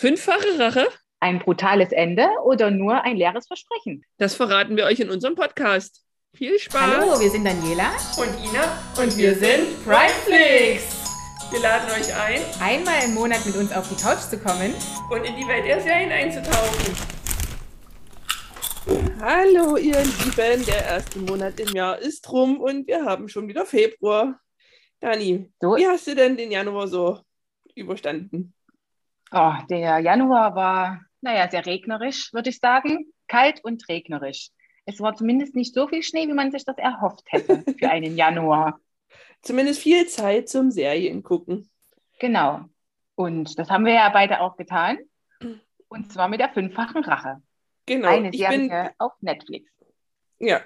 Fünffache Rache? Ein brutales Ende oder nur ein leeres Versprechen? Das verraten wir euch in unserem Podcast. Viel Spaß! Hallo, wir sind Daniela und Ina und wir sind Primeflix. Wir laden euch ein, einmal im Monat mit uns auf die Couch zu kommen und in die Welt der Serien einzutauchen. Hallo ihr Lieben, der erste Monat im Jahr ist rum und wir haben schon wieder Februar. Dani, so. wie hast du denn den Januar so überstanden? Oh, der Januar war, naja, sehr regnerisch, würde ich sagen. Kalt und regnerisch. Es war zumindest nicht so viel Schnee, wie man sich das erhofft hätte für einen Januar. Zumindest viel Zeit zum Serien gucken. Genau. Und das haben wir ja beide auch getan. Und zwar mit der fünffachen Rache. Genau. Eine Serie bin, auf Netflix. Ja.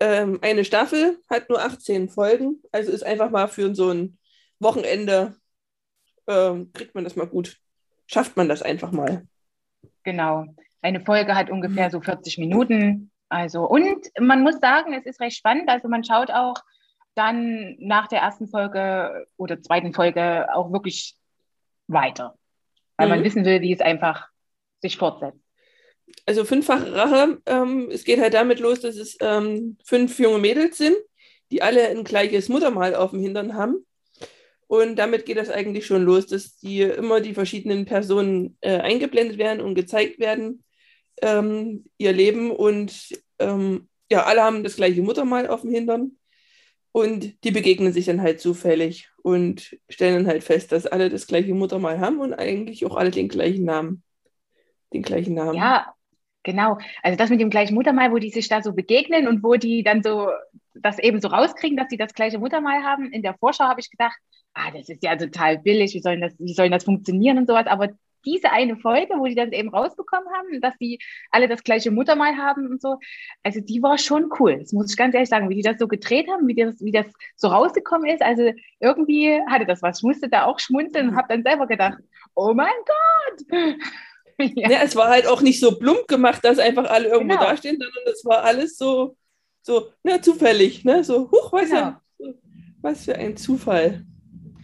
Ähm, eine Staffel hat nur 18 Folgen, also ist einfach mal für so ein Wochenende ähm, kriegt man das mal gut. Schafft man das einfach mal. Genau. Eine Folge hat ungefähr so 40 Minuten. Also, und man muss sagen, es ist recht spannend. Also, man schaut auch dann nach der ersten Folge oder zweiten Folge auch wirklich weiter. Weil mhm. man wissen will, wie es einfach sich fortsetzt. Also fünffache Rache, ähm, es geht halt damit los, dass es ähm, fünf junge Mädels sind, die alle ein gleiches Muttermal auf dem Hintern haben. Und damit geht das eigentlich schon los, dass die immer die verschiedenen Personen äh, eingeblendet werden und gezeigt werden, ähm, ihr Leben. Und ähm, ja, alle haben das gleiche Muttermal auf dem Hintern. Und die begegnen sich dann halt zufällig und stellen dann halt fest, dass alle das gleiche Muttermal haben und eigentlich auch alle den gleichen Namen. Den gleichen Namen. Ja, genau. Also das mit dem gleichen Muttermal, wo die sich da so begegnen und wo die dann so das eben so rauskriegen, dass sie das gleiche Muttermal haben. In der Vorschau habe ich gedacht, ah, das ist ja total billig, wie soll das, wie soll das funktionieren und sowas. Aber diese eine Folge, wo die das eben rausbekommen haben, dass die alle das gleiche Muttermal haben und so, also die war schon cool. Das muss ich ganz ehrlich sagen, wie die das so gedreht haben, wie das, wie das so rausgekommen ist. Also irgendwie hatte das was. Ich musste da auch schmunzeln und habe dann selber gedacht, oh mein Gott. ja. ja. es war halt auch nicht so plump gemacht, dass einfach alle irgendwo genau. dastehen, sondern es war alles so, so ne, zufällig. Ne? So, huch, was, genau. ja, was für ein Zufall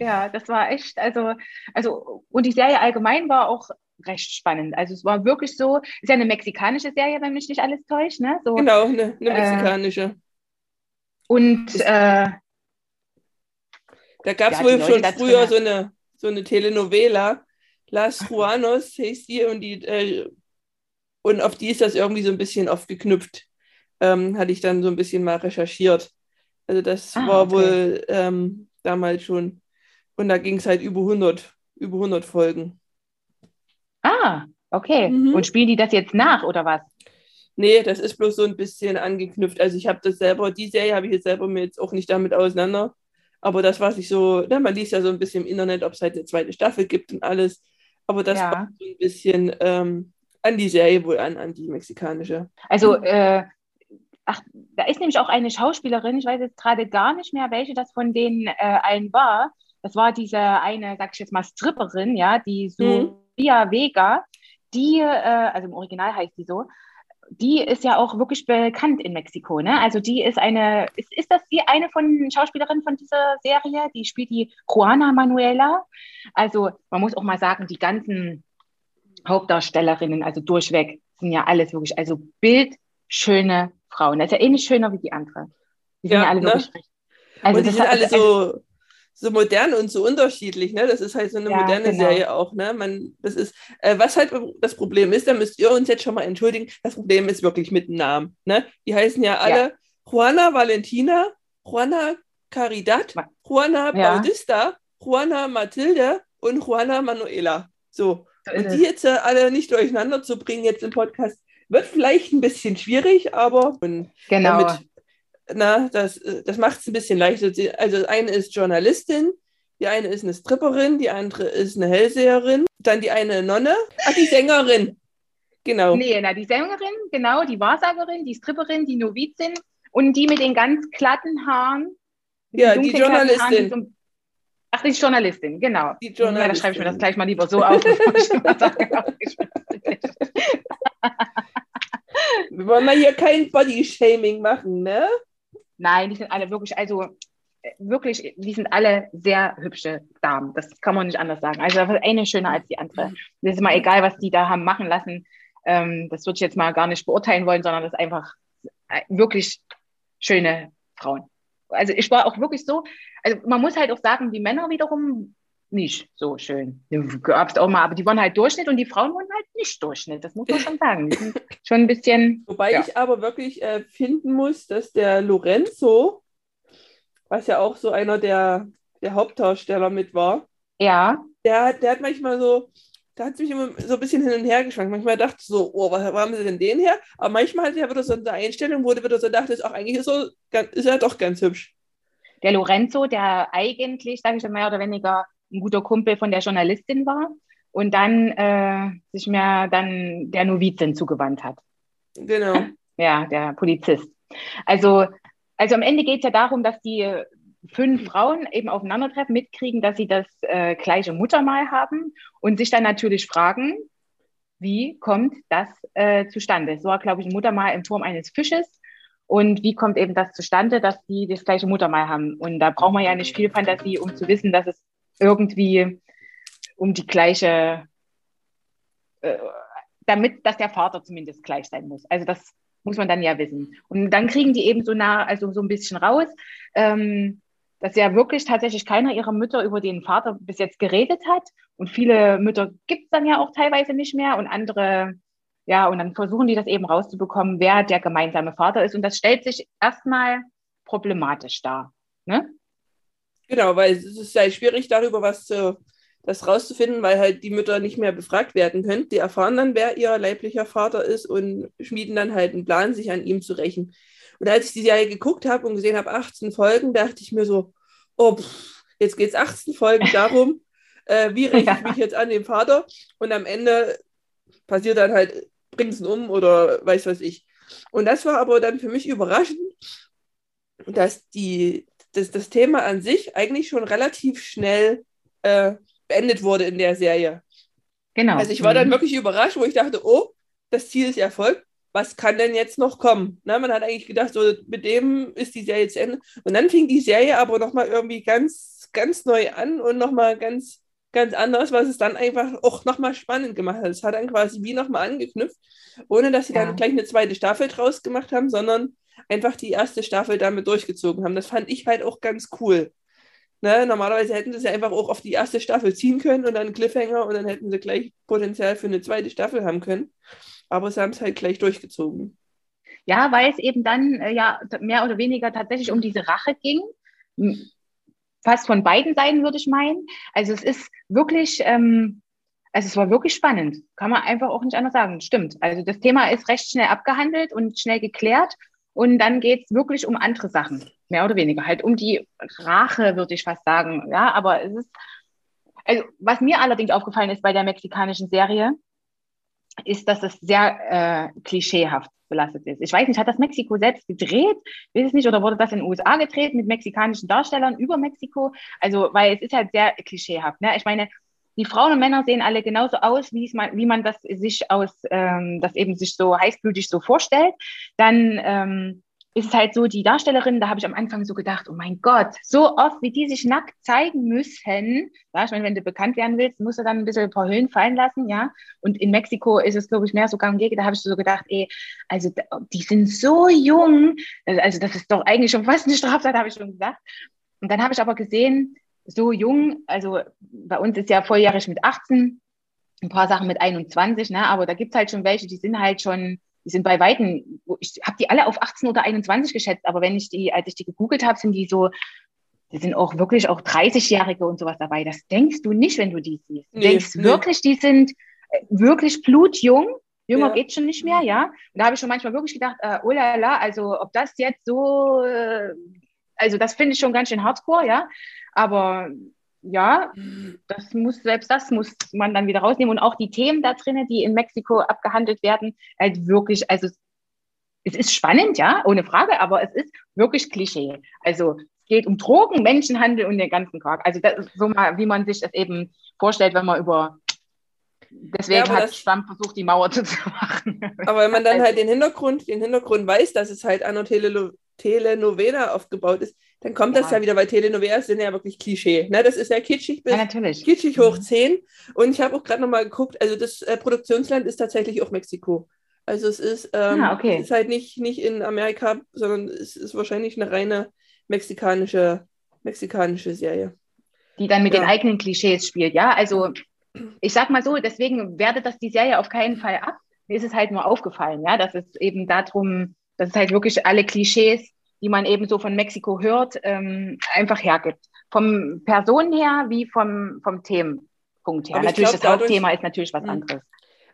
ja, das war echt, also, also, und die Serie allgemein war auch recht spannend. Also es war wirklich so, ist ja eine mexikanische Serie, wenn mich nicht alles täuscht, ne? So, genau, eine, eine äh, mexikanische. Äh, und äh, da gab es ja, wohl schon früher so eine, so eine Telenovela, Las Juanos heißt die, und die äh, und auf die ist das irgendwie so ein bisschen aufgeknüpft. Ähm, hatte ich dann so ein bisschen mal recherchiert. Also das ah, war okay. wohl ähm, damals schon und da ging es halt über 100, über 100 Folgen. Ah, okay. Mhm. Und spielen die das jetzt nach oder was? Nee, das ist bloß so ein bisschen angeknüpft. Also ich habe das selber, die Serie habe ich jetzt selber mir jetzt auch nicht damit auseinander. Aber das, was ich so, na, man liest ja so ein bisschen im Internet, ob es halt eine zweite Staffel gibt und alles. Aber das ja. war so ein bisschen ähm, an die Serie wohl an, an die mexikanische. Also, äh, ach, da ist nämlich auch eine Schauspielerin, ich weiß jetzt gerade gar nicht mehr, welche das von denen äh, allen war. Das war diese eine, sag ich jetzt mal, Stripperin, ja, die Sofia mhm. Vega, die, äh, also im Original heißt die so, die ist ja auch wirklich bekannt in Mexiko, ne? Also die ist eine, ist, ist das die eine von Schauspielerinnen von dieser Serie? Die spielt die Juana Manuela. Also man muss auch mal sagen, die ganzen Hauptdarstellerinnen, also durchweg, sind ja alles wirklich, also bildschöne Frauen. Das ist ja ähnlich schöner wie die andere. Die sind ja, ja alle ne? wirklich. Also und die sind alle so, so modern und so unterschiedlich. Ne? Das ist halt so eine ja, moderne genau. Serie auch. Ne? Man, das ist, äh, was halt das Problem ist, da müsst ihr uns jetzt schon mal entschuldigen, das Problem ist wirklich mit dem Namen. Ne? Die heißen ja alle ja. Juana Valentina, Juana Caridad, Juana ja. Bautista, Juana Matilde und Juana Manuela. So. so und die jetzt äh, alle nicht durcheinander zu bringen jetzt im Podcast, wird vielleicht ein bisschen schwierig, aber genau. damit na, das, das macht es ein bisschen leichter. Also eine ist Journalistin, die eine ist eine Stripperin, die andere ist eine Hellseherin, dann die eine Nonne, ach, die Sängerin. Genau. Nee, na, die Sängerin, genau, die Wahrsagerin, die Stripperin, die Novizin und die mit den ganz glatten Haaren. Ja, die Journalistin. Haaren, ach, die Journalistin, genau. Die Journalistin. Ja, da schreibe ich mir das gleich mal lieber so auf. Wir wollen mal hier kein Body-Shaming machen, ne? Nein, die sind alle wirklich, also äh, wirklich, die sind alle sehr hübsche Damen. Das kann man nicht anders sagen. Also eine schöner als die andere. Das ist mal egal, was die da haben machen lassen. Ähm, das würde ich jetzt mal gar nicht beurteilen wollen, sondern das ist einfach äh, wirklich schöne Frauen. Also ich war auch wirklich so, also man muss halt auch sagen, die Männer wiederum nicht so schön. Gab es auch mal, aber die waren halt Durchschnitt und die Frauen waren halt nicht Durchschnitt. Das muss man schon sagen. Schon ein bisschen. Wobei ja. ich aber wirklich äh, finden muss, dass der Lorenzo, was ja auch so einer der, der Hauptdarsteller mit war, ja. Der, der hat manchmal so, da hat es mich immer so ein bisschen hin und her geschwankt. Manchmal dachte ich so, oh, was haben sie denn den her? Aber manchmal hat er wieder so eine Einstellung, wo du wieder so dachtest, auch eigentlich ist, so, ist er doch ganz hübsch. Der Lorenzo, der eigentlich, sage ich mehr oder weniger, ein guter Kumpel von der Journalistin war und dann äh, sich mir dann der Novizin zugewandt hat. Genau. Ja, der Polizist. Also, also am Ende geht es ja darum, dass die fünf Frauen eben aufeinandertreffen, mitkriegen, dass sie das äh, gleiche Muttermal haben und sich dann natürlich fragen, wie kommt das äh, zustande? So war, glaube ich, ein Muttermal in Form eines Fisches. Und wie kommt eben das zustande, dass die das gleiche Muttermal haben? Und da braucht man ja nicht viel Fantasie, um zu wissen, dass es irgendwie um die gleiche, äh, damit, dass der Vater zumindest gleich sein muss. Also das muss man dann ja wissen. Und dann kriegen die eben so nah, also so ein bisschen raus, ähm, dass ja wirklich tatsächlich keiner ihrer Mütter über den Vater bis jetzt geredet hat. Und viele Mütter gibt es dann ja auch teilweise nicht mehr und andere, ja, und dann versuchen die das eben rauszubekommen, wer der gemeinsame Vater ist. Und das stellt sich erstmal problematisch dar. Ne? Genau, weil es ist ja schwierig, darüber was zu, das rauszufinden, weil halt die Mütter nicht mehr befragt werden können. Die erfahren dann, wer ihr leiblicher Vater ist und schmieden dann halt einen Plan, sich an ihm zu rächen. Und als ich die Serie geguckt habe und gesehen habe, 18 Folgen, dachte ich mir so, oh, pff, jetzt geht es 18 Folgen darum, äh, wie räche ich mich jetzt an den Vater? Und am Ende passiert dann halt, bringt es ihn um oder weiß was ich. Und das war aber dann für mich überraschend, dass die, dass das Thema an sich eigentlich schon relativ schnell äh, beendet wurde in der Serie. Genau. Also ich war dann mhm. wirklich überrascht, wo ich dachte, oh, das Ziel ist erfolgt was kann denn jetzt noch kommen? Na, man hat eigentlich gedacht, so mit dem ist die Serie zu Ende. Und dann fing die Serie aber nochmal irgendwie ganz, ganz neu an und nochmal ganz, ganz anders, was es dann einfach auch nochmal spannend gemacht hat. Es hat dann quasi wie nochmal angeknüpft, ohne dass sie ja. dann gleich eine zweite Staffel draus gemacht haben, sondern einfach die erste Staffel damit durchgezogen haben. Das fand ich halt auch ganz cool. Ne, normalerweise hätten sie es ja einfach auch auf die erste Staffel ziehen können und dann Cliffhanger und dann hätten sie gleich Potenzial für eine zweite Staffel haben können aber sie haben es halt gleich durchgezogen. Ja, weil es eben dann äh, ja mehr oder weniger tatsächlich um diese Rache ging. Fast von beiden Seiten, würde ich meinen. Also es ist wirklich, ähm, also es war wirklich spannend. Kann man einfach auch nicht anders sagen. Stimmt. Also das Thema ist recht schnell abgehandelt und schnell geklärt. Und dann geht es wirklich um andere Sachen, mehr oder weniger. Halt um die Rache, würde ich fast sagen. Ja, aber es ist, also was mir allerdings aufgefallen ist bei der mexikanischen Serie, ist, dass es sehr äh, klischeehaft belastet ist. Ich weiß nicht, hat das Mexiko selbst gedreht? Weiß es nicht, oder wurde das in den USA gedreht mit mexikanischen Darstellern über Mexiko? Also, weil es ist halt sehr klischeehaft. Ne? Ich meine, die Frauen und Männer sehen alle genauso aus, wie, man, wie man das sich aus, ähm, das eben sich so heißblütig so vorstellt. Dann ähm, ist halt so, die Darstellerin, da habe ich am Anfang so gedacht, oh mein Gott, so oft, wie die sich nackt zeigen müssen. Ja, ich meine, wenn du bekannt werden willst, musst du dann ein bisschen ein paar Hüllen fallen lassen, ja. Und in Mexiko ist es, glaube ich, mehr so gang gäbe. Da habe ich so gedacht, ey, also die sind so jung. Also das ist doch eigentlich schon fast eine Straftat, habe ich schon gesagt. Und dann habe ich aber gesehen, so jung, also bei uns ist ja volljährig mit 18, ein paar Sachen mit 21, ne? aber da gibt es halt schon welche, die sind halt schon die sind bei Weitem, ich habe die alle auf 18 oder 21 geschätzt, aber wenn ich die, als ich die gegoogelt habe, sind die so, die sind auch wirklich auch 30-Jährige und sowas dabei. Das denkst du nicht, wenn du die siehst. Du nee, denkst nee. wirklich, die sind äh, wirklich blutjung. Jünger ja. geht schon nicht mehr, ja. Und da habe ich schon manchmal wirklich gedacht, äh, oh la la, also ob das jetzt so, äh, also das finde ich schon ganz schön hardcore, ja. Aber ja, das muss, selbst das muss man dann wieder rausnehmen. Und auch die Themen da drinnen, die in Mexiko abgehandelt werden, halt wirklich, also es ist spannend, ja, ohne Frage, aber es ist wirklich Klischee. Also es geht um Drogen, Menschenhandel und den ganzen Quark. Also das ist so mal, wie man sich das eben vorstellt, wenn man über Deswegen ja, hat Trump versucht, die Mauer zu machen. Aber wenn man dann halt den Hintergrund, den Hintergrund weiß, dass es halt an Tele Telenovela aufgebaut ist, dann kommt ja. das ja wieder, weil Telenovelas sind ja wirklich Klischee. Ne? Das ist ja kitschig bis ja, natürlich. kitschig hoch 10. Mhm. Und ich habe auch gerade nochmal geguckt, also das äh, Produktionsland ist tatsächlich auch Mexiko. Also es ist, ähm, ah, okay. es ist halt nicht, nicht in Amerika, sondern es ist wahrscheinlich eine reine mexikanische, mexikanische Serie. Die dann mit ja. den eigenen Klischees spielt, ja. Also ich sag mal so, deswegen wertet das die Serie auf keinen Fall ab. Mir ist es halt nur aufgefallen, ja, dass es eben darum, dass es halt wirklich alle Klischees, die man eben so von Mexiko hört, ähm, einfach hergibt. Vom Personen her wie vom, vom Themenpunkt her. Natürlich, glaub, das dadurch, Hauptthema ist natürlich was hm. anderes.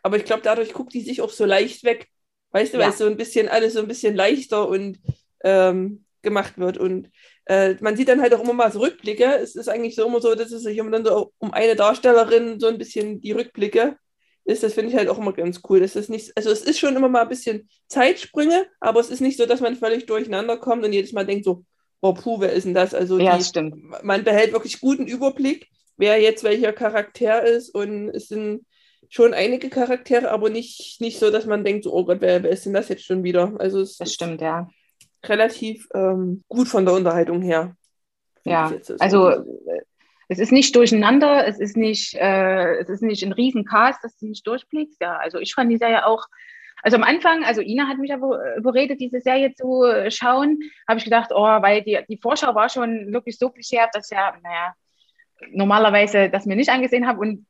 Aber ich glaube, dadurch guckt die sich auch so leicht weg. Weißt du, ja. weil es so ein bisschen alles so ein bisschen leichter und ähm, gemacht wird. Und äh, man sieht dann halt auch immer mal so Rückblicke. Es ist eigentlich so immer so, dass es sich immer dann so um eine Darstellerin so ein bisschen die Rückblicke ist. Das finde ich halt auch immer ganz cool. Das ist nicht, also es ist schon immer mal ein bisschen Zeitsprünge, aber es ist nicht so, dass man völlig durcheinander kommt und jedes Mal denkt so, oh puh, wer ist denn das? Also ja, die, stimmt. man behält wirklich guten Überblick, wer jetzt welcher Charakter ist und es sind schon einige Charaktere, aber nicht, nicht so, dass man denkt, so, oh Gott, wer, wer ist denn das jetzt schon wieder? Also es das stimmt, ja. Relativ ähm, gut von der Unterhaltung her. Ja, also es ist nicht durcheinander, es ist nicht, äh, es ist nicht ein Riesencast, dass du nicht durchblickst. Ja, also ich fand die Serie auch, also am Anfang, also Ina hat mich ja überredet, diese Serie zu schauen, habe ich gedacht, oh, weil die, die Vorschau war schon wirklich so klischeehaft, dass ja, naja, normalerweise das mir nicht angesehen habe und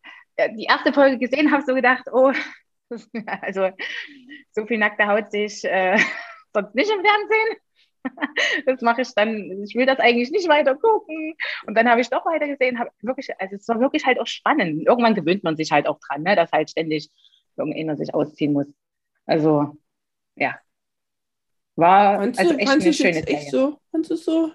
die erste Folge gesehen habe, so gedacht, oh, also so viel nackte Haut sehe ich äh, sonst nicht im Fernsehen. Das mache ich dann, ich will das eigentlich nicht weiter gucken. Und dann habe ich doch weiter gesehen, habe wirklich, also es war wirklich halt auch spannend. Irgendwann gewöhnt man sich halt auch dran, ne, dass halt ständig irgendeiner sich ausziehen muss. Also, ja. War fandst also echt eine schöne Zeit. Echt so, fandest du so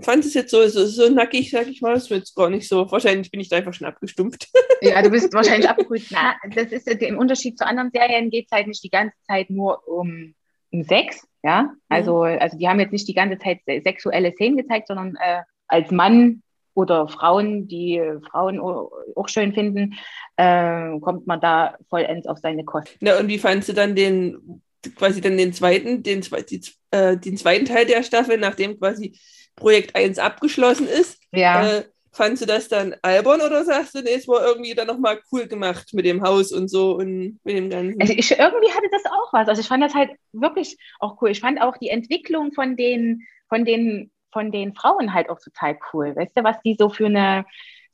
fand es jetzt so, so, so nackig, sag ich mal, das wird gar nicht so. Wahrscheinlich bin ich da einfach schon abgestumpft. Ja, du bist wahrscheinlich abgebrüht. Na, das ist im Unterschied zu anderen Serien geht es halt nicht die ganze Zeit nur um, um Sex, ja. Also, mhm. also die haben jetzt nicht die ganze Zeit sexuelle Szenen gezeigt, sondern äh, als Mann oder Frauen, die Frauen auch schön finden, äh, kommt man da vollends auf seine Kosten. Na, und wie fandst du dann den quasi dann den zweiten, den, die, äh, den zweiten Teil der Staffel, nachdem quasi Projekt 1 abgeschlossen ist. Ja. Äh, fandst du das dann albern oder sagst du, nee, es war irgendwie dann nochmal cool gemacht mit dem Haus und so und mit dem Ganzen? Also ich, irgendwie hatte das auch was. Also ich fand das halt wirklich auch cool. Ich fand auch die Entwicklung von den, von den, von den Frauen halt auch total cool. Weißt du, was die so für eine,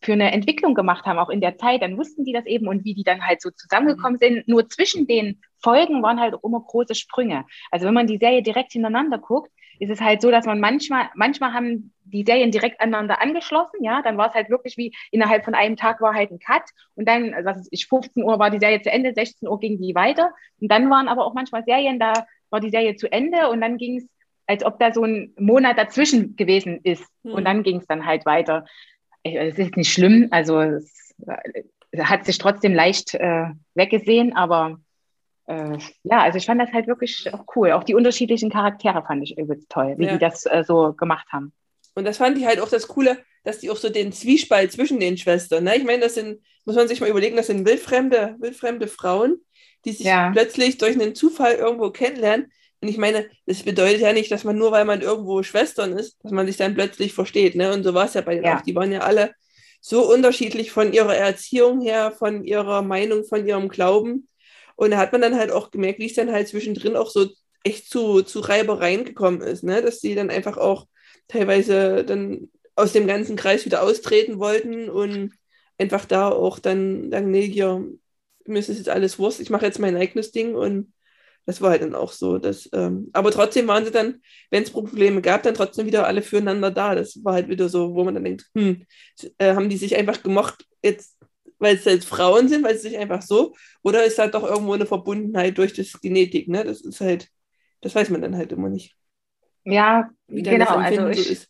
für eine Entwicklung gemacht haben, auch in der Zeit, dann wussten die das eben und wie die dann halt so zusammengekommen sind. Nur zwischen den Folgen waren halt auch immer große Sprünge. Also wenn man die Serie direkt hintereinander guckt, ist es halt so, dass man manchmal, manchmal haben die Serien direkt aneinander angeschlossen, ja, dann war es halt wirklich wie innerhalb von einem Tag war halt ein Cut und dann, also was ist ich, 15 Uhr war die Serie zu Ende, 16 Uhr ging die weiter und dann waren aber auch manchmal Serien, da war die Serie zu Ende und dann ging es, als ob da so ein Monat dazwischen gewesen ist hm. und dann ging es dann halt weiter. Es ist nicht schlimm, also es, es hat sich trotzdem leicht äh, weggesehen, aber äh, ja, also ich fand das halt wirklich auch cool. Auch die unterschiedlichen Charaktere fand ich übelst toll, wie ja. die das äh, so gemacht haben. Und das fand ich halt auch das Coole, dass die auch so den Zwiespalt zwischen den Schwestern, ne? ich meine, das sind, muss man sich mal überlegen, das sind wildfremde, wildfremde Frauen, die sich ja. plötzlich durch einen Zufall irgendwo kennenlernen. Und ich meine, das bedeutet ja nicht, dass man nur, weil man irgendwo Schwestern ist, dass man sich dann plötzlich versteht. Ne? Und so war es ja bei denen ja. auch. Die waren ja alle so unterschiedlich von ihrer Erziehung her, von ihrer Meinung, von ihrem Glauben. Und da hat man dann halt auch gemerkt, wie es dann halt zwischendrin auch so echt zu, zu Reibereien gekommen ist, ne? dass sie dann einfach auch teilweise dann aus dem ganzen Kreis wieder austreten wollten und einfach da auch dann sagen, nee, hier, mir ist das jetzt alles Wurst, ich mache jetzt mein eigenes Ding und das war halt dann auch so. Dass, ähm, aber trotzdem waren sie dann, wenn es Probleme gab, dann trotzdem wieder alle füreinander da. Das war halt wieder so, wo man dann denkt, hm, äh, haben die sich einfach gemocht, jetzt weil es jetzt Frauen sind, weil es sich einfach so, oder ist halt doch irgendwo eine Verbundenheit durch das Genetik, ne? Das ist halt, das weiß man dann halt immer nicht. Ja, genau, also ich, so ist.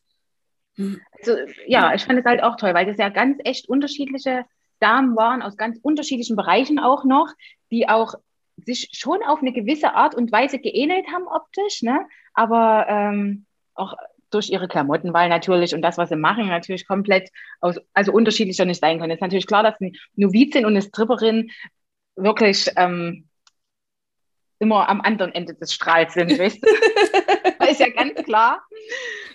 Hm. Also, ja, ich fand es halt auch toll, weil das ja ganz echt unterschiedliche Damen waren, aus ganz unterschiedlichen Bereichen auch noch, die auch sich schon auf eine gewisse Art und Weise geähnelt haben optisch, ne? aber ähm, auch durch ihre Klamottenwahl natürlich und das, was sie machen, natürlich komplett aus, also unterschiedlicher nicht sein können. Es ist natürlich klar, dass eine Novizin und eine Stripperin wirklich ähm, immer am anderen Ende des Strahls sind, weißt du? ist ja ganz klar.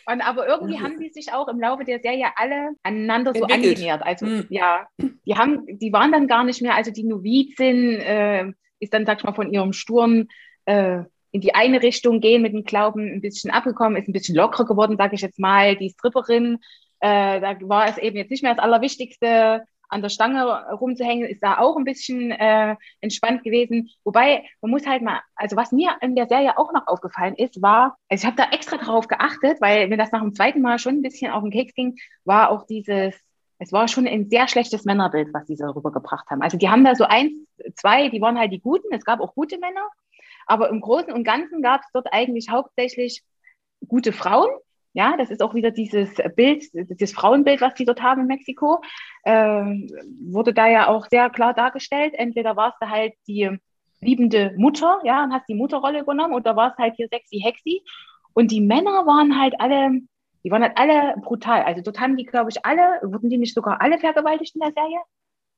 Und, aber irgendwie haben die sich auch im Laufe der Serie alle aneinander so Entwickelt. angenähert. Also hm. ja, die haben, die waren dann gar nicht mehr, also die Novizin äh, ist dann, sag ich mal, von ihrem Sturm äh, in die eine Richtung gehen mit dem Glauben ein bisschen abgekommen, ist ein bisschen lockerer geworden, sage ich jetzt mal. Die Stripperin, äh, da war es eben jetzt nicht mehr das Allerwichtigste, an der Stange rumzuhängen, ist da auch ein bisschen äh, entspannt gewesen. Wobei, man muss halt mal, also was mir in der Serie auch noch aufgefallen ist, war, also ich habe da extra darauf geachtet, weil mir das nach dem zweiten Mal schon ein bisschen auf den Keks ging, war auch dieses, es war schon ein sehr schlechtes Männerbild, was die so rübergebracht haben. Also die haben da so eins, zwei, die waren halt die Guten, es gab auch gute Männer, aber im Großen und Ganzen gab es dort eigentlich hauptsächlich gute Frauen ja, das ist auch wieder dieses Bild, dieses Frauenbild, was die dort haben in Mexiko, äh, wurde da ja auch sehr klar dargestellt. Entweder warst du halt die liebende Mutter, ja, und hast die Mutterrolle übernommen, oder warst halt hier sexy Hexi. Und die Männer waren halt alle, die waren halt alle brutal. Also dort haben die, glaube ich, alle, wurden die nicht sogar alle vergewaltigt in der Serie?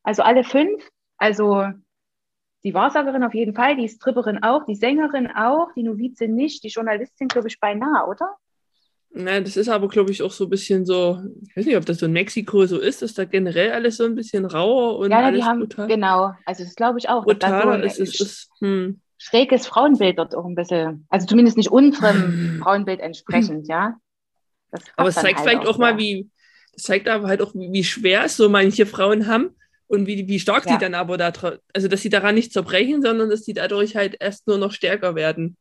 Also alle fünf. Also die Wahrsagerin auf jeden Fall, die Stripperin auch, die Sängerin auch, die Novizin nicht, die Journalistin, glaube ich, beinahe, oder? Na, das ist aber, glaube ich, auch so ein bisschen so, ich weiß nicht, ob das so in Mexiko so ist, dass da generell alles so ein bisschen rauer und ja, alles die haben, brutal. genau, also das glaube ich auch. Brutaler ist, ist, ist hm. schräges Frauenbild dort auch ein bisschen, also zumindest nicht unserem Frauenbild entsprechend, ja. aber es zeigt halt vielleicht auch, auch mal, wie, das zeigt aber halt auch, wie schwer es so manche Frauen haben und wie, wie stark ja. die dann aber da, also dass sie daran nicht zerbrechen, sondern dass sie dadurch halt erst nur noch stärker werden.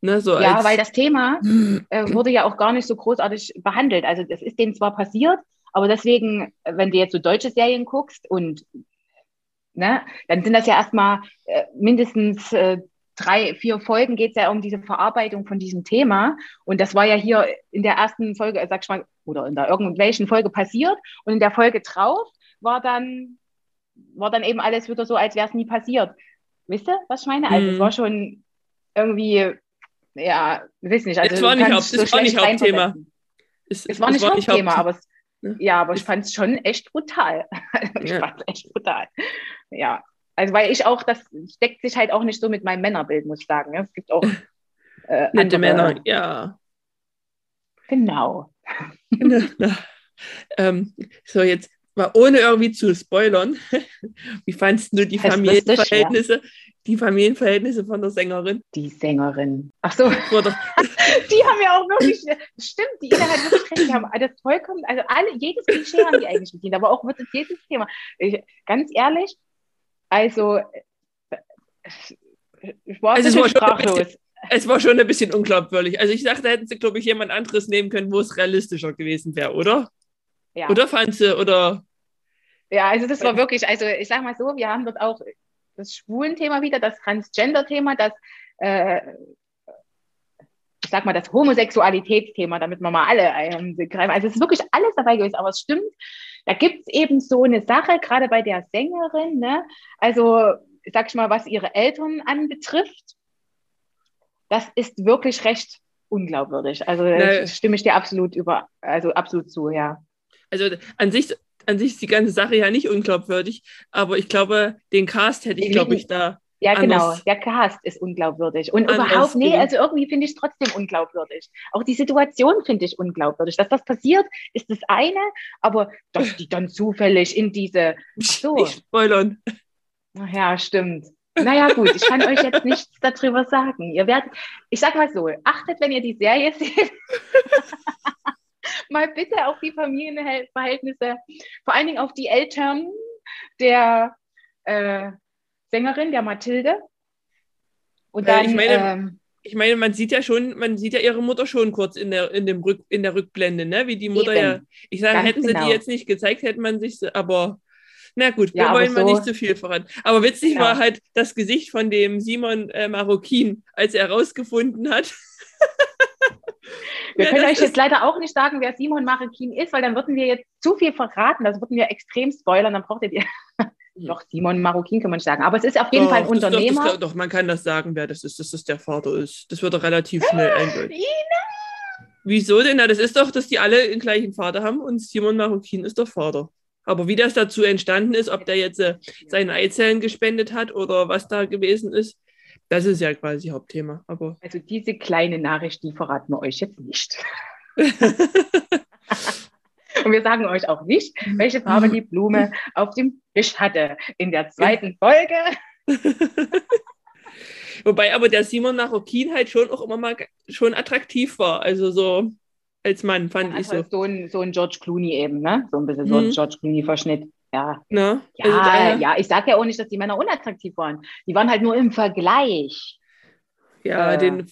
Ne, so ja, weil das Thema äh, wurde ja auch gar nicht so großartig behandelt. Also das ist denen zwar passiert, aber deswegen, wenn du jetzt so deutsche Serien guckst und ne, dann sind das ja erstmal äh, mindestens äh, drei, vier Folgen geht es ja um diese Verarbeitung von diesem Thema. Und das war ja hier in der ersten Folge, sag ich mal, oder in der irgendwelchen Folge passiert. Und in der Folge drauf war dann, war dann eben alles wieder so, als wäre es nie passiert. Wisst ihr, was ich meine? Also mm. es mhm. war schon irgendwie ja, weiß nicht. Also, es war nicht, Haupt, so es war nicht Hauptthema. Es, es, war nicht Hauptthema, Haupt aber es, ne? ja, aber ich fand es schon echt brutal. ich ja. fand es echt brutal. Ja, also weil ich auch, das deckt sich halt auch nicht so mit meinem Männerbild, muss ich sagen. Es gibt auch äh, nette Männer, ja. Genau. ähm, so, jetzt mal ohne irgendwie zu spoilern, wie fandest du die Familienverhältnisse? Die Familienverhältnisse von der Sängerin. Die Sängerin. Ach so. die haben ja auch wirklich, stimmt, die Ina hat wirklich recht, die haben das vollkommen, also alle, jedes Klischee haben die eigentlich bedient, aber auch wirklich jedes Thema. Ich, ganz ehrlich, also ich war, also es war sprachlos. Bisschen, es war schon ein bisschen unglaubwürdig. Also ich dachte, da hätten sie, glaube ich, jemand anderes nehmen können, wo es realistischer gewesen wäre, oder? Ja. Oder fand sie, oder? Ja, also das war wirklich, also ich sag mal so, wir haben dort auch das Schwulen-Thema wieder, das Transgender-Thema, das, äh, ich sag mal, das Homosexualitätsthema, damit wir mal alle greifen. Also es ist wirklich alles dabei gewesen, aber es stimmt, da gibt es eben so eine Sache, gerade bei der Sängerin, ne? also sag ich mal, was ihre Eltern anbetrifft, das ist wirklich recht unglaubwürdig. Also ne. stimme ich dir absolut über, also absolut zu, ja. Also an sich an sich ist die ganze Sache ja nicht unglaubwürdig, aber ich glaube, den Cast hätte ich, glaube ich, da. Ja, genau. Der Cast ist unglaubwürdig. Und überhaupt, nee, also irgendwie finde ich es trotzdem unglaubwürdig. Auch die Situation finde ich unglaubwürdig. Dass das passiert, ist das eine, aber dass die dann zufällig in diese. So. Nicht spoilern. Ach ja, stimmt. Naja, gut, ich kann euch jetzt nichts darüber sagen. Ihr werdet, ich sag mal so, achtet, wenn ihr die Serie seht. mal bitte auf die Familienverhältnisse, vor allen Dingen auf die Eltern der äh, Sängerin, der Mathilde. Und dann, ich, meine, ähm, ich meine, man sieht ja schon, man sieht ja ihre Mutter schon kurz in der, in dem Rück, in der Rückblende, ne? Wie die Mutter eben. ja. Ich sage, hätten sie genau. die jetzt nicht gezeigt, hätte man sich, aber na gut, ja, wir wollen so, mal nicht zu viel voran. Aber witzig ja. war halt das Gesicht von dem Simon äh, Marokkin, als er herausgefunden hat. Wir ja, können euch jetzt leider auch nicht sagen, wer Simon Marikin ist, weil dann würden wir jetzt zu viel verraten. Das würden wir extrem spoilern. Dann braucht ihr doch Simon Marokin kann man sagen. Aber es ist auf jeden doch, Fall ein Unternehmer. Doch, doch, man kann das sagen, wer das ist, dass das der Vater ist. Das wird doch relativ schnell eindeutig. Wieso denn? Na, das ist doch, dass die alle den gleichen Vater haben und Simon Marokin ist der Vater. Aber wie das dazu entstanden ist, ob der jetzt äh, seine Eizellen gespendet hat oder was da gewesen ist, Das ist ja quasi Hauptthema. Aber also diese kleine Nachricht, die verraten wir euch jetzt nicht. Und wir sagen euch auch nicht, welche Farbe die Blume auf dem Tisch hatte in der zweiten Folge. Wobei aber der Simon Narokin halt schon auch immer mal schon attraktiv war. Also so als Mann, fand ja, ich so. so ein, so ein George Clooney eben, ne? So ein bisschen mhm. so ein mhm. George Clooney-Verschnitt. Ja. Ne? Ja, also da, ja, ich sage ja auch nicht, dass die Männer unattraktiv waren. Die waren halt nur im Vergleich. Ja, äh, den,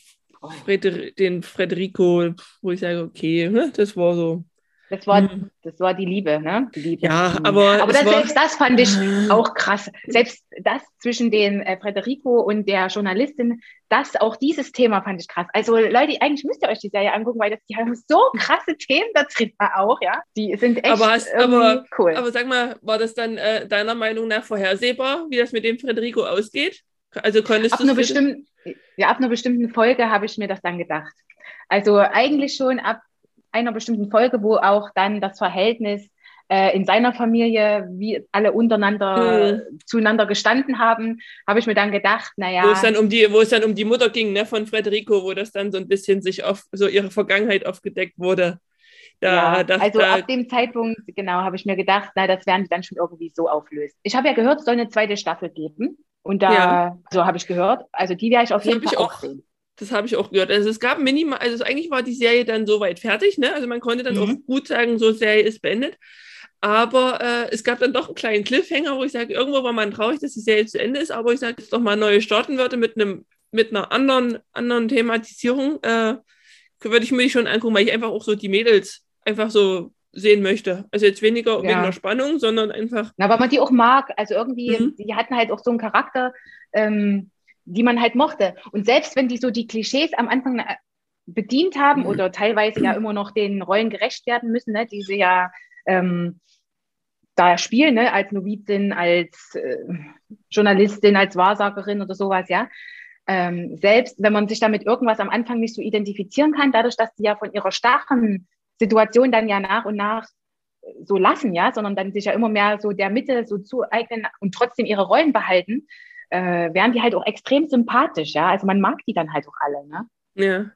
Freder den Frederico, wo ich sage, okay, ne? das war so. Das war, hm. das war die Liebe, ne? Die Liebe. Ja, aber. Aber das, war, selbst das fand ich auch krass. Selbst das zwischen den äh, Frederico und der Journalistin, das, auch dieses Thema fand ich krass. Also, Leute, eigentlich müsst ihr euch die Serie angucken, weil das, die haben so krasse Themen da drin auch, ja. Die sind echt aber hast, aber, cool. Aber sag mal, war das dann äh, deiner Meinung nach vorhersehbar, wie das mit dem Frederico ausgeht? Also konntest du. Ja, ab einer bestimmten Folge habe ich mir das dann gedacht. Also eigentlich schon ab einer bestimmten Folge, wo auch dann das Verhältnis äh, in seiner Familie, wie alle untereinander mhm. zueinander gestanden haben, habe ich mir dann gedacht, naja. Wo es dann um die, wo es dann um die Mutter ging, ne, von Frederico, wo das dann so ein bisschen sich auf so ihre Vergangenheit aufgedeckt wurde. Da, ja, das, also da, ab dem Zeitpunkt, genau, habe ich mir gedacht, na, das werden die dann schon irgendwie so auflösen. Ich habe ja gehört, es soll eine zweite Staffel geben. Und da, ja. so habe ich gehört, also die werde ich auf das jeden Fall auch sehen. Das habe ich auch gehört. Also es gab minimal, also eigentlich war die Serie dann soweit fertig, ne? Also man konnte dann mhm. auch gut sagen, so Serie ist beendet. Aber äh, es gab dann doch einen kleinen Cliffhanger, wo ich sage, irgendwo war man traurig, dass die Serie zu Ende ist, aber ich sage, dass doch mal neue starten würde mit einem mit einer anderen, anderen Thematisierung, äh, würde ich mir schon angucken, weil ich einfach auch so die Mädels einfach so sehen möchte. Also jetzt weniger ja. wegen der Spannung, sondern einfach. Na, weil man die auch mag. Also irgendwie, mhm. die hatten halt auch so einen Charakter, ähm, die man halt mochte. Und selbst wenn die so die Klischees am Anfang äh, bedient haben mhm. oder teilweise ja immer noch den Rollen gerecht werden müssen, ne, die sie ja ähm, da spielen, ne, als Novizin, als äh, Journalistin, als Wahrsagerin oder sowas, ja. Ähm, selbst wenn man sich damit irgendwas am Anfang nicht so identifizieren kann, dadurch, dass die ja von ihrer starren Situation dann ja nach und nach so lassen, ja, sondern dann sich ja immer mehr so der Mitte so zueignen und trotzdem ihre Rollen behalten, äh, wären die halt auch extrem sympathisch, ja. Also man mag die dann halt auch alle, ne? Ja.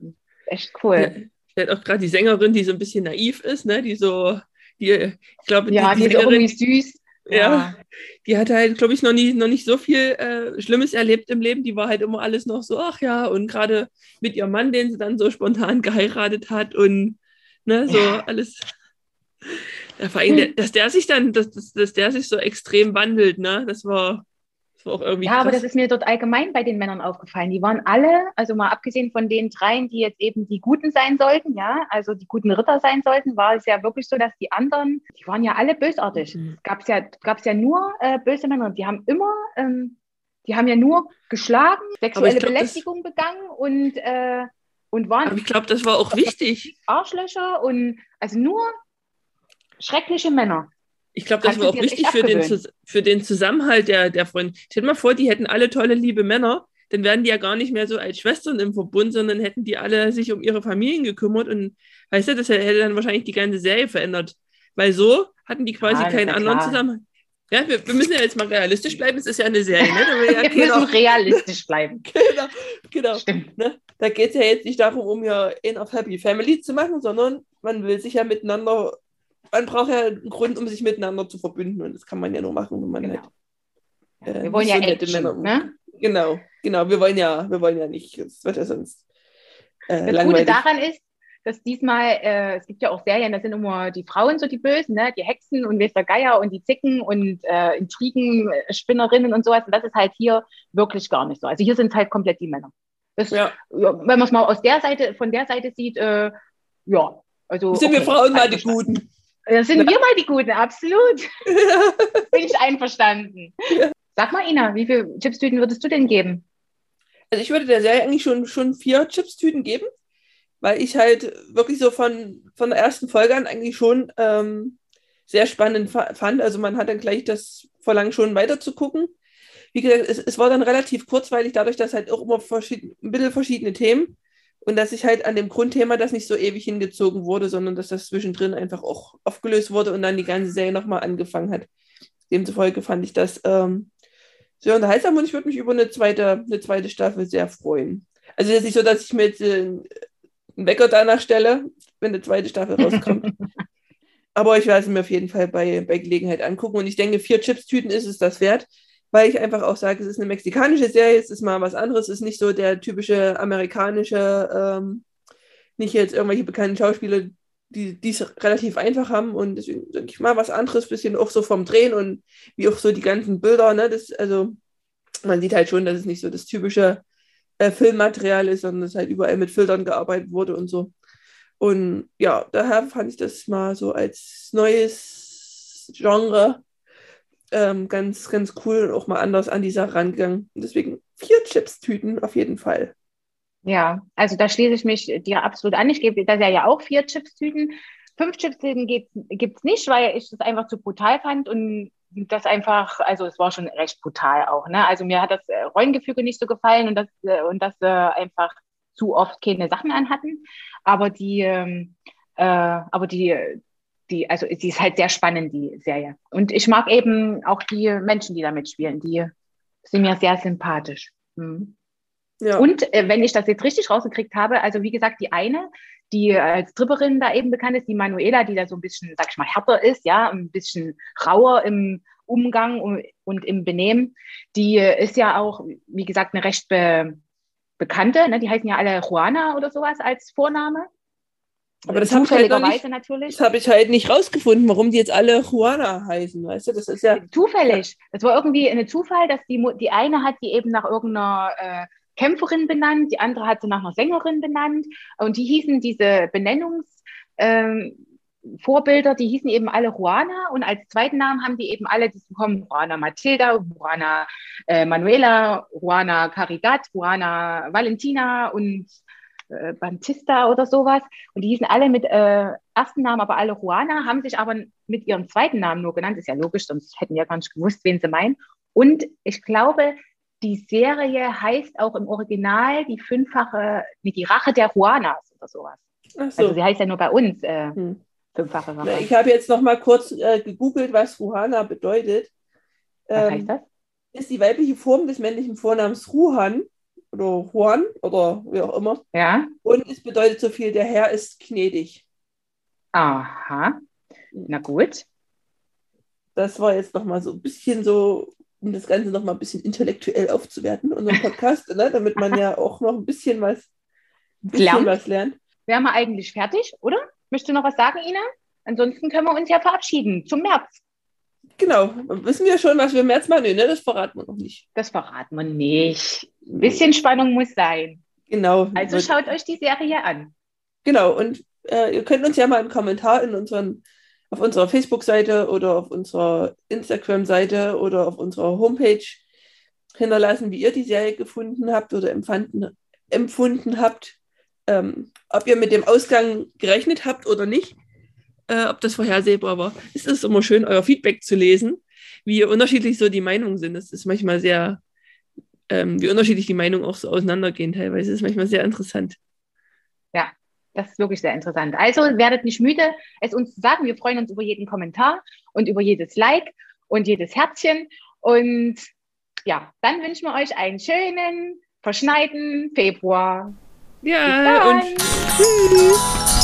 Echt cool. Halt auch gerade die Sängerin, die so ein bisschen naiv ist, ne? Die so, die, ich glaube, ja, die, die, die ist irgendwie süß. Ja, ja, die hatte halt, glaube ich, noch, nie, noch nicht so viel äh, Schlimmes erlebt im Leben. Die war halt immer alles noch so, ach ja, und gerade mit ihrem Mann, den sie dann so spontan geheiratet hat und Ne, so ja. alles. Ja, vor allem, dass der sich dann, dass, dass, dass der sich so extrem wandelt, ne? Das war, Ja, krass. aber das ist mir dort allgemein bei den Männern aufgefallen. Die waren alle, also mal abgesehen von den dreien, die jetzt eben die Guten sein sollten, ja, also die guten Ritter sein sollten, war es ja wirklich so, dass die anderen, die waren ja alle bösartig. Mhm. Gab es ja, gab's ja nur äh, böse Männer. Die haben immer, ähm, die haben ja nur geschlagen, sexuelle glaub, Belästigung begangen und äh, und waren. Aber ich glaube, das war auch wichtig. Arschlöcher und also nur schreckliche Männer. Ich glaube, das war auch wichtig für den, für den Zusammenhalt der, der Freunde. Stell dir mal vor, die hätten alle tolle, liebe Männer, dann wären die ja gar nicht mehr so als Schwestern im Verbund, sondern hätten die alle sich um ihre Familien gekümmert und weißt du, das hätte dann wahrscheinlich die ganze Serie verändert. Weil so hatten die quasi ja, keinen anderen Zusammenhalt. Ja, wir, wir, müssen ja jetzt mal realistisch bleiben. Es ist ja eine Serie. Ne? Ja wir müssen realistisch bleiben. genau, genau. Stimmt. Ne? Da geht es ja jetzt nicht darum, um ja in auf Happy Family zu machen, sondern man will sich ja miteinander, man braucht ja einen Grund, um sich miteinander zu verbünden. Und das kann man ja nur machen, wenn man genau. halt. Äh, wir wollen ja so Action, Männer, ne? Genau, genau. Wir wollen ja, wir wollen ja nicht, das wird ja sonst. Äh, das Gute daran ist, dass diesmal, äh, es gibt ja auch Serien, da sind immer die Frauen so die Bösen, ne? die Hexen und Mr. Geier und die Zicken und äh, Intrigen, Spinnerinnen und sowas. Und das ist halt hier wirklich gar nicht so. Also hier sind es halt komplett die Männer. Das, ja. wenn man es mal aus der Seite, von der Seite sieht, äh, ja. Also, sind okay, wir Frauen mal die Guten? Ja, sind ja. wir mal die Guten, absolut. Ja. Bin ich einverstanden. Sag mal, Ina, wie viele Chipstüten würdest du denn geben? Also ich würde der Serie eigentlich schon, schon vier Chipstüten geben weil ich halt wirklich so von, von der ersten Folge an eigentlich schon ähm, sehr spannend fand. Also man hat dann gleich das Verlangen schon weiter zu gucken. Wie gesagt, es, es war dann relativ kurzweilig, dadurch, dass halt auch immer verschied ein bisschen verschiedene Themen und dass ich halt an dem Grundthema das nicht so ewig hingezogen wurde, sondern dass das zwischendrin einfach auch aufgelöst wurde und dann die ganze Serie nochmal angefangen hat. Demzufolge fand ich das ähm, sehr unterhaltsam und ich würde mich über eine zweite, eine zweite Staffel sehr freuen. Also es ist nicht so, dass ich mir jetzt äh, einen Wecker danach stelle, wenn eine zweite Staffel rauskommt. Aber ich werde es mir auf jeden Fall bei, bei Gelegenheit angucken. Und ich denke, vier Chips-Tüten ist es das wert, weil ich einfach auch sage, es ist eine mexikanische Serie, es ist mal was anderes, es ist nicht so der typische amerikanische, ähm, nicht jetzt irgendwelche bekannten Schauspieler, die es relativ einfach haben und deswegen denke ich mal was anderes, bisschen auch so vom Drehen und wie auch so die ganzen Bilder, ne, das, also man sieht halt schon, dass es nicht so das typische äh, Filmmaterial ist, sondern dass halt überall mit Filtern gearbeitet wurde und so. Und ja, daher fand ich das mal so als neues Genre ähm, ganz, ganz cool und auch mal anders an die Sache rangegangen. Deswegen vier Chips-Tüten auf jeden Fall. Ja, also da schließe ich mich dir absolut an. Ich gebe da ja auch vier Chips-Tüten. Fünf Chips-Tüten gibt es nicht, weil ich das einfach zu brutal fand und das einfach, also es war schon recht brutal auch. Ne? Also mir hat das äh, Rollengefüge nicht so gefallen und dass äh, und das äh, einfach zu oft keine Sachen anhatten. Aber die, ähm, äh, aber die, die, also die ist halt sehr spannend, die Serie. Und ich mag eben auch die Menschen, die da mitspielen. Die sind mir sehr sympathisch. Mhm. Ja. Und äh, wenn ich das jetzt richtig rausgekriegt habe, also wie gesagt, die eine, die als Tripperin da eben bekannt ist, die Manuela, die da so ein bisschen, sag ich mal, härter ist, ja, ein bisschen rauer im Umgang und, und im Benehmen, die ist ja auch, wie gesagt, eine recht be bekannte, ne? die heißen ja alle Juana oder sowas als Vorname. Aber das zufälligerweise habe ich, halt natürlich. Das habe ich halt nicht rausgefunden, warum die jetzt alle Juana heißen, weißt du? Das ist ja zufällig. Das war irgendwie ein Zufall, dass die die eine hat die eben nach irgendeiner äh, Kämpferin benannt, die andere hat sie nach einer Sängerin benannt und die hießen diese Benennungs ähm, die hießen eben alle Juana und als zweiten Namen haben die eben alle, die bekommen Juana Matilda, Juana äh, Manuela, Juana Caridad, Juana Valentina und äh, Bantista oder sowas. Und die hießen alle mit äh, ersten Namen, aber alle Juana, haben sich aber mit ihrem zweiten Namen nur genannt. Ist ja logisch, sonst hätten wir gar nicht gewusst, wen sie meinen. Und ich glaube, die Serie heißt auch im Original die fünffache, wie die Rache der Juanas oder sowas. So. Also sie heißt ja nur bei uns äh, hm. fünffache Rache. Ich habe jetzt noch mal kurz äh, gegoogelt, was Ruhana bedeutet. Was ähm, heißt das? Ist die weibliche Form des männlichen Vornamens Ruhan oder Juan oder wie auch immer. Ja. Und es bedeutet so viel, der Herr ist gnädig. Aha. Na gut. Das war jetzt noch mal so ein bisschen so um das Ganze noch mal ein bisschen intellektuell aufzuwerten, unseren Podcast, ne? damit man ja auch noch ein bisschen was, ein bisschen was lernt. Wären wir eigentlich fertig, oder? Möchtest du noch was sagen, Ina? Ansonsten können wir uns ja verabschieden zum März. Genau, wissen wir schon, was wir im März machen? Nee, ne? Das verraten wir noch nicht. Das verraten wir nicht. Ein bisschen Spannung muss sein. Genau. Also schaut euch die Serie an. Genau, und äh, ihr könnt uns ja mal einen Kommentar in unseren auf unserer Facebook-Seite oder auf unserer Instagram-Seite oder auf unserer Homepage hinterlassen, wie ihr die Serie gefunden habt oder empfanden, empfunden habt, ähm, ob ihr mit dem Ausgang gerechnet habt oder nicht, äh, ob das vorhersehbar war. Es ist immer schön, euer Feedback zu lesen, wie unterschiedlich so die Meinungen sind. Das ist manchmal sehr, ähm, wie unterschiedlich die Meinungen auch so auseinandergehen teilweise. Ist manchmal sehr interessant. Ja, das ist wirklich sehr interessant. Also werdet nicht müde, es uns zu sagen. Wir freuen uns über jeden Kommentar und über jedes Like und jedes Herzchen. Und ja, dann wünschen wir euch einen schönen, verschneiten Februar. Ja, und tschüss.